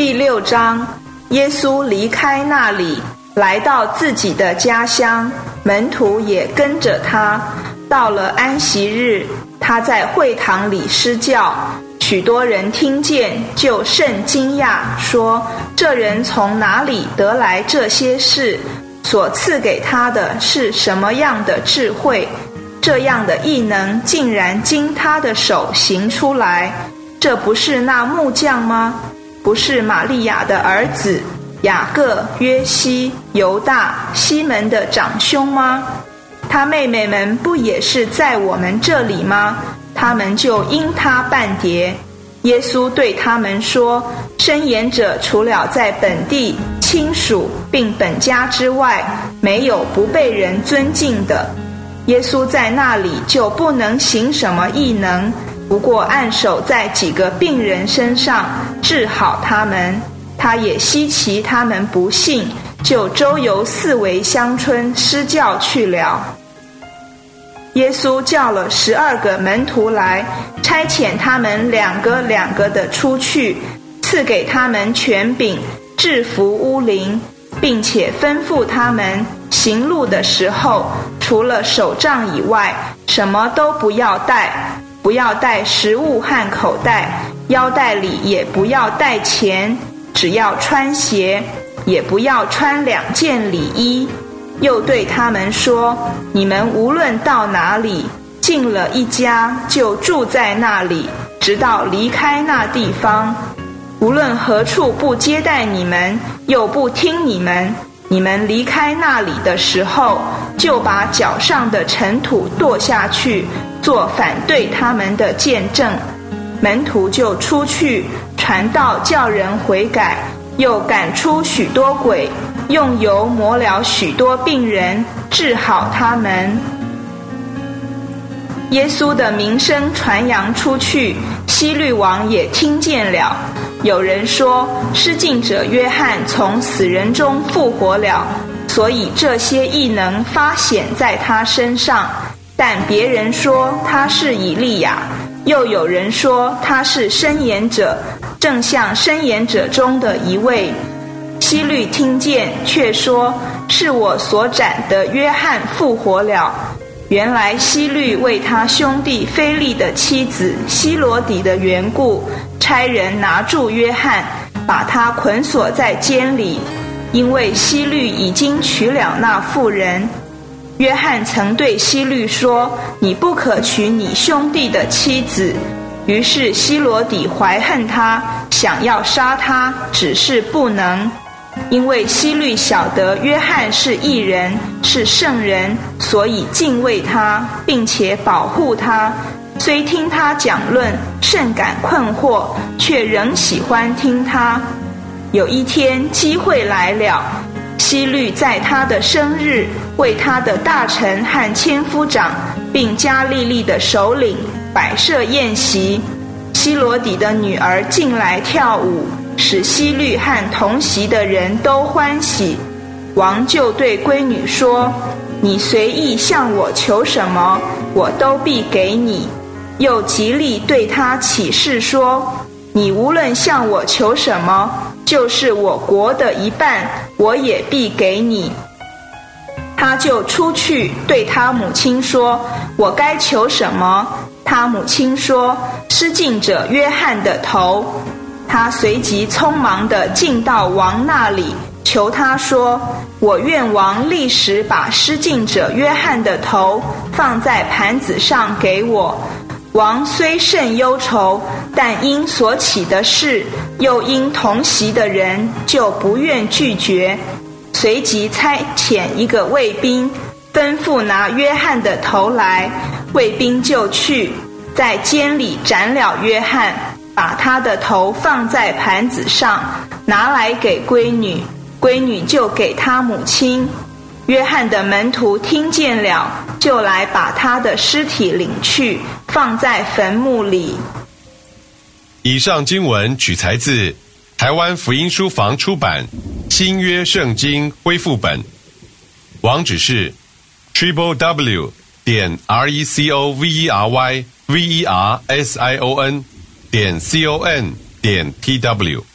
第六章，耶稣离开那里，来到自己的家乡，门徒也跟着他。到了安息日，他在会堂里施教，许多人听见，就甚惊讶，说：“这人从哪里得来这些事？所赐给他的是什么样的智慧？这样的异能竟然经他的手行出来？这不是那木匠吗？”不是玛利亚的儿子雅各、约西、犹大、西门的长兄吗？他妹妹们不也是在我们这里吗？他们就因他半叠。耶稣对他们说：“申言者除了在本地亲属并本家之外，没有不被人尊敬的。耶稣在那里就不能行什么异能。”不过按手在几个病人身上治好他们，他也稀奇他们不信，就周游四围乡村施教去了。耶稣叫了十二个门徒来，差遣他们两个两个的出去，赐给他们权柄制服巫灵，并且吩咐他们行路的时候，除了手杖以外，什么都不要带。不要带食物和口袋，腰带里也不要带钱，只要穿鞋，也不要穿两件里衣。又对他们说：“你们无论到哪里，进了一家，就住在那里，直到离开那地方。无论何处不接待你们，又不听你们，你们离开那里的时候，就把脚上的尘土跺下去。”做反对他们的见证，门徒就出去传道，叫人悔改，又赶出许多鬼，用油抹了许多病人，治好他们。耶稣的名声传扬出去，希律王也听见了。有人说，施浸者约翰从死人中复活了，所以这些异能发显在他身上。但别人说他是以利亚，又有人说他是申言者，正像申言者中的一位。希律听见，却说是我所斩的约翰复活了。原来希律为他兄弟菲利的妻子希罗底的缘故，差人拿住约翰，把他捆锁在监里，因为希律已经娶了那妇人。约翰曾对希律说：“你不可娶你兄弟的妻子。”于是希罗底怀恨他，想要杀他，只是不能，因为希律晓得约翰是异人，是圣人，所以敬畏他，并且保护他。虽听他讲论，甚感困惑，却仍喜欢听他。有一天机会来了。希律在他的生日，为他的大臣和千夫长，并加利利的首领摆设宴席。希罗底的女儿进来跳舞，使希律和同席的人都欢喜。王就对闺女说：“你随意向我求什么，我都必给你。”又极力对他起誓说：“你无论向我求什么。”就是我国的一半，我也必给你。他就出去对他母亲说：“我该求什么？”他母亲说：“失敬者约翰的头。”他随即匆忙的进到王那里，求他说：“我愿王立时把失敬者约翰的头放在盘子上给我。”王虽甚忧愁，但因所起的事，又因同席的人，就不愿拒绝。随即差遣一个卫兵，吩咐拿约翰的头来。卫兵就去，在监里斩了约翰，把他的头放在盘子上，拿来给闺女，闺女就给他母亲。约翰的门徒听见了，就来把他的尸体领去，放在坟墓里。以上经文取材自台湾福音书房出版《新约圣经恢复本》，网址是 triple w 点 r e c o v e r y v e r s i o n 点 c o n 点 t w。